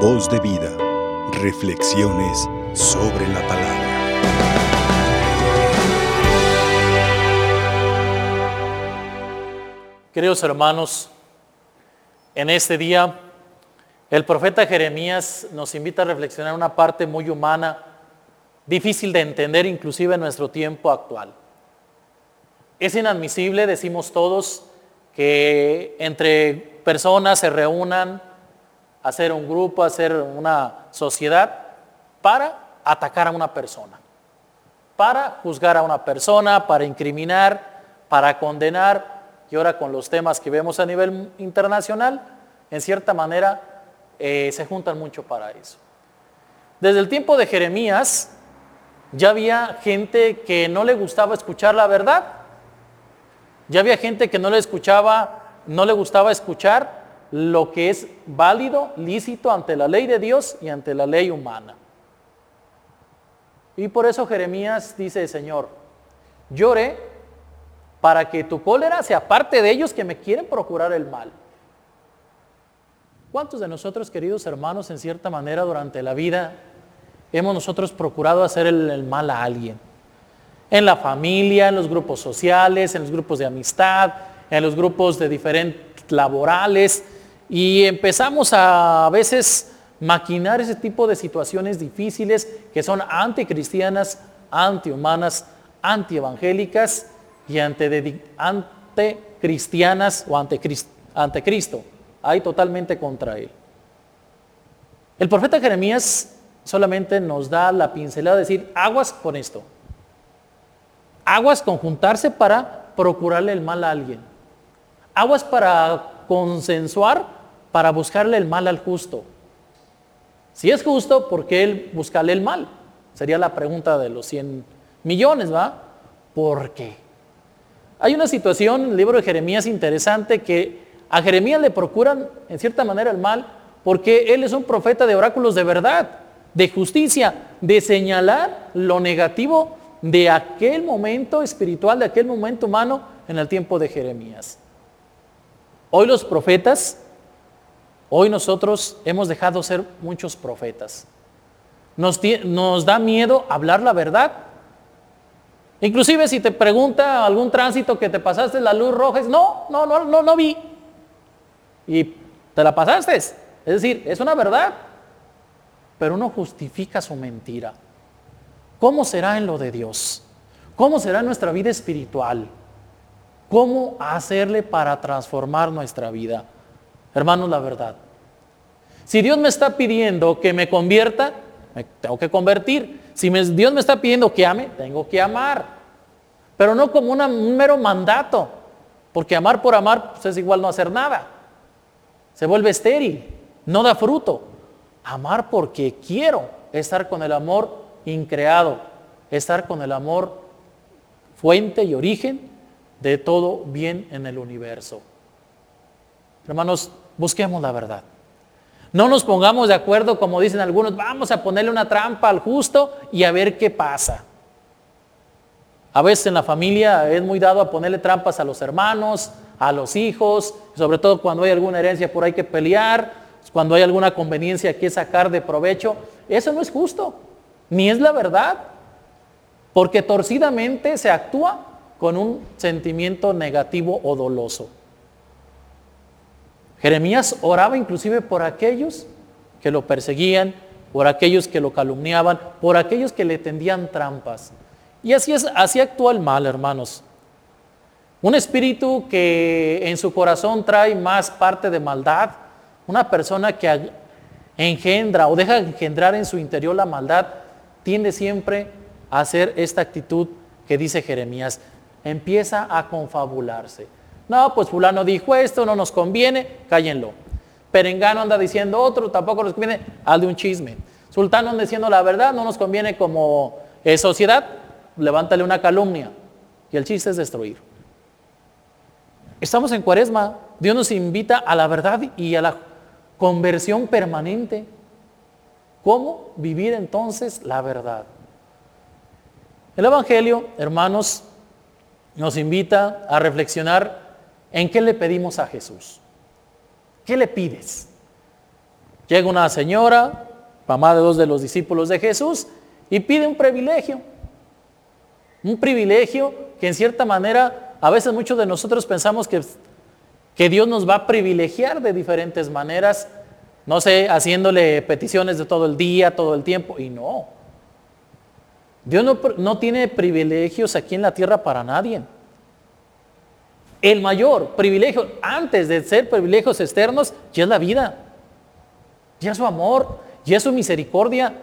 Voz de vida. Reflexiones sobre la palabra. Queridos hermanos, en este día el profeta Jeremías nos invita a reflexionar una parte muy humana, difícil de entender inclusive en nuestro tiempo actual. Es inadmisible, decimos todos, que entre personas se reúnan, hacer un grupo, hacer una sociedad para atacar a una persona, para juzgar a una persona, para incriminar, para condenar, y ahora con los temas que vemos a nivel internacional, en cierta manera eh, se juntan mucho para eso. Desde el tiempo de Jeremías ya había gente que no le gustaba escuchar la verdad ya había gente que no le escuchaba, no le gustaba escuchar lo que es válido, lícito ante la ley de Dios y ante la ley humana. Y por eso Jeremías dice, Señor, lloré para que tu cólera sea parte de ellos que me quieren procurar el mal. ¿Cuántos de nosotros, queridos hermanos, en cierta manera durante la vida hemos nosotros procurado hacer el mal a alguien? en la familia, en los grupos sociales, en los grupos de amistad, en los grupos de diferentes laborales y empezamos a, a veces maquinar ese tipo de situaciones difíciles que son anticristianas, antihumanas, antievangélicas y anticristianas o ante, ante Cristo. Hay totalmente contra él. El profeta Jeremías solamente nos da la pincelada de decir, aguas con esto. Aguas con juntarse para procurarle el mal a alguien. Aguas para consensuar, para buscarle el mal al justo. Si es justo, ¿por qué él buscarle el mal? Sería la pregunta de los 100 millones, ¿va? ¿Por qué? Hay una situación en el libro de Jeremías interesante que a Jeremías le procuran en cierta manera el mal porque él es un profeta de oráculos de verdad, de justicia, de señalar lo negativo de aquel momento espiritual, de aquel momento humano en el tiempo de Jeremías. Hoy los profetas, hoy nosotros hemos dejado ser muchos profetas. Nos, da miedo hablar la verdad. Inclusive si te pregunta algún tránsito que te pasaste la luz roja, es no, no, no, no, no vi. Y te la pasaste. Es decir, es una verdad. Pero uno justifica su mentira. ¿Cómo será en lo de Dios? ¿Cómo será nuestra vida espiritual? ¿Cómo hacerle para transformar nuestra vida? Hermanos, la verdad. Si Dios me está pidiendo que me convierta, tengo que convertir. Si Dios me está pidiendo que ame, tengo que amar. Pero no como un mero mandato. Porque amar por amar pues, es igual no hacer nada. Se vuelve estéril, no da fruto. Amar porque quiero estar con el amor increado, estar con el amor fuente y origen de todo bien en el universo. Hermanos, busquemos la verdad. No nos pongamos de acuerdo, como dicen algunos, vamos a ponerle una trampa al justo y a ver qué pasa. A veces en la familia es muy dado a ponerle trampas a los hermanos, a los hijos, sobre todo cuando hay alguna herencia por ahí que pelear, cuando hay alguna conveniencia que sacar de provecho. Eso no es justo ni es la verdad, porque torcidamente se actúa con un sentimiento negativo o doloso. Jeremías oraba inclusive por aquellos que lo perseguían, por aquellos que lo calumniaban, por aquellos que le tendían trampas. Y así es, así actúa el mal, hermanos. Un espíritu que en su corazón trae más parte de maldad, una persona que engendra o deja engendrar en su interior la maldad, tiende siempre a hacer esta actitud que dice Jeremías. Empieza a confabularse. No, pues fulano dijo esto, no nos conviene, cállenlo. Perengano anda diciendo otro, tampoco nos conviene, al de un chisme. Sultano anda diciendo la verdad, no nos conviene como eh, sociedad, levántale una calumnia. Y el chiste es destruir. Estamos en cuaresma, Dios nos invita a la verdad y a la conversión permanente. ¿Cómo vivir entonces la verdad? El Evangelio, hermanos, nos invita a reflexionar en qué le pedimos a Jesús. ¿Qué le pides? Llega una señora, mamá de dos de los discípulos de Jesús, y pide un privilegio. Un privilegio que en cierta manera a veces muchos de nosotros pensamos que, que Dios nos va a privilegiar de diferentes maneras, no sé, haciéndole peticiones de todo el día, todo el tiempo, y no. Dios no, no tiene privilegios aquí en la tierra para nadie. El mayor privilegio, antes de ser privilegios externos, ya es la vida, ya es su amor, ya es su misericordia,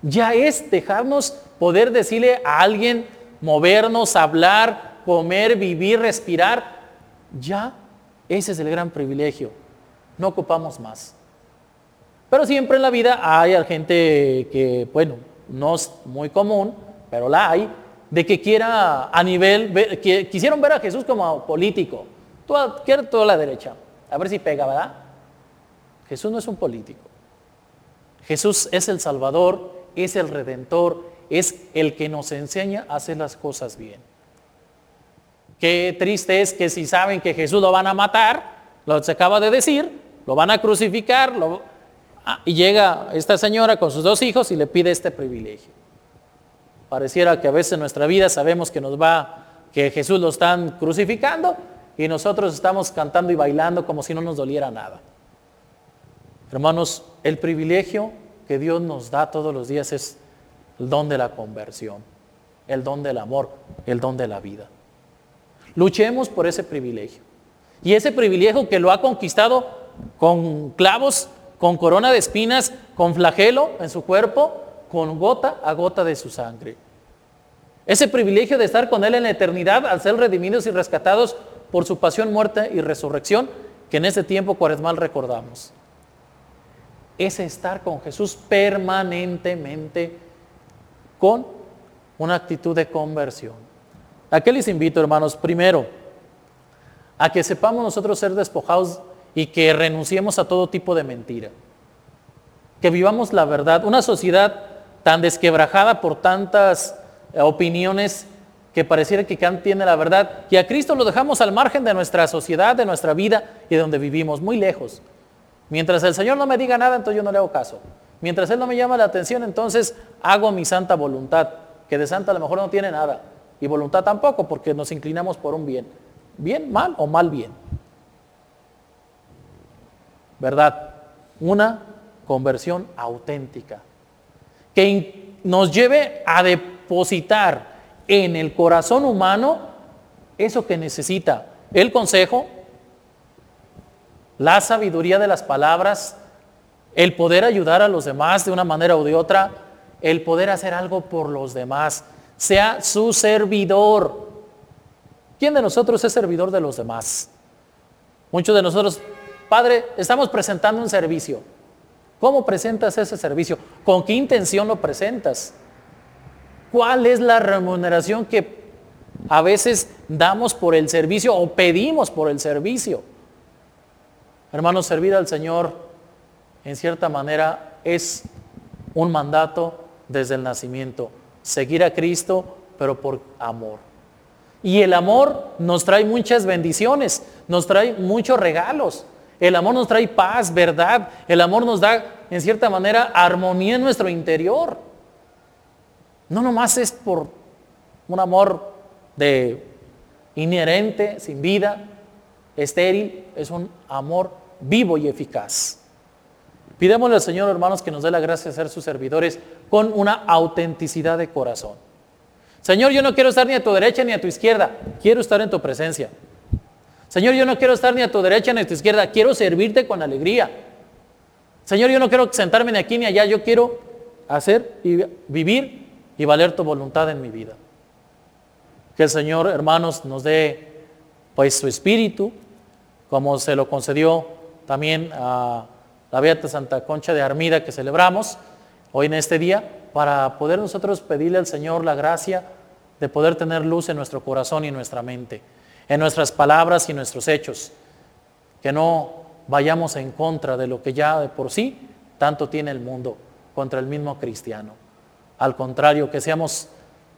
ya es dejarnos poder decirle a alguien, movernos, hablar, comer, vivir, respirar. Ya, ese es el gran privilegio. No ocupamos más. Pero siempre en la vida hay gente que, bueno, no es muy común, pero la hay, de que quiera a nivel, que quisieron ver a Jesús como político. Quieres toda la derecha. A ver si pega, ¿verdad? Jesús no es un político. Jesús es el Salvador, es el Redentor, es el que nos enseña a hacer las cosas bien. Qué triste es que si saben que Jesús lo van a matar, lo se acaba de decir, lo van a crucificar, ah, y llega esta señora con sus dos hijos y le pide este privilegio. Pareciera que a veces en nuestra vida sabemos que nos va, que Jesús lo están crucificando y nosotros estamos cantando y bailando como si no nos doliera nada. Hermanos, el privilegio que Dios nos da todos los días es el don de la conversión, el don del amor, el don de la vida. Luchemos por ese privilegio. Y ese privilegio que lo ha conquistado con clavos, con corona de espinas, con flagelo en su cuerpo, con gota a gota de su sangre. Ese privilegio de estar con Él en la eternidad al ser redimidos y rescatados por su pasión, muerte y resurrección, que en ese tiempo cuaresmal recordamos. Ese estar con Jesús permanentemente con una actitud de conversión. ¿A qué les invito, hermanos? Primero, a que sepamos nosotros ser despojados y que renunciemos a todo tipo de mentira. Que vivamos la verdad. Una sociedad tan desquebrajada por tantas eh, opiniones que pareciera que Kant tiene la verdad, y a Cristo lo dejamos al margen de nuestra sociedad, de nuestra vida y de donde vivimos, muy lejos. Mientras el Señor no me diga nada, entonces yo no le hago caso. Mientras Él no me llama la atención, entonces hago mi santa voluntad, que de santa a lo mejor no tiene nada, y voluntad tampoco, porque nos inclinamos por un bien. Bien, mal o mal bien. ¿Verdad? Una conversión auténtica, que nos lleve a depositar en el corazón humano eso que necesita, el consejo, la sabiduría de las palabras, el poder ayudar a los demás de una manera u de otra, el poder hacer algo por los demás, sea su servidor. ¿Quién de nosotros es servidor de los demás? Muchos de nosotros, Padre, estamos presentando un servicio. ¿Cómo presentas ese servicio? ¿Con qué intención lo presentas? ¿Cuál es la remuneración que a veces damos por el servicio o pedimos por el servicio? Hermanos, servir al Señor en cierta manera, es un mandato desde el nacimiento. Seguir a Cristo, pero por amor. Y el amor nos trae muchas bendiciones, nos trae muchos regalos. El amor nos trae paz, verdad. El amor nos da, en cierta manera, armonía en nuestro interior. No nomás es por un amor de inherente, sin vida, estéril, es un amor vivo y eficaz. Pidémosle al Señor, hermanos, que nos dé la gracia de ser sus servidores con una autenticidad de corazón. Señor, yo no quiero estar ni a tu derecha ni a tu izquierda, quiero estar en tu presencia. Señor, yo no quiero estar ni a tu derecha ni a tu izquierda, quiero servirte con alegría. Señor, yo no quiero sentarme ni aquí ni allá, yo quiero hacer y vivir y valer tu voluntad en mi vida. Que el Señor, hermanos, nos dé pues su espíritu, como se lo concedió también a la Beata Santa Concha de Armida que celebramos hoy en este día, para poder nosotros pedirle al Señor la gracia de poder tener luz en nuestro corazón y en nuestra mente, en nuestras palabras y nuestros hechos, que no vayamos en contra de lo que ya de por sí tanto tiene el mundo contra el mismo cristiano. Al contrario, que seamos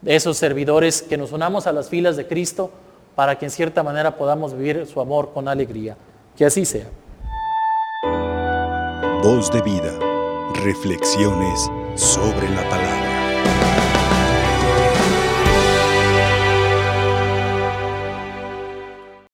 esos servidores, que nos unamos a las filas de Cristo para que en cierta manera podamos vivir su amor con alegría. Que así sea. Voz de vida. Reflexiones sobre la palabra.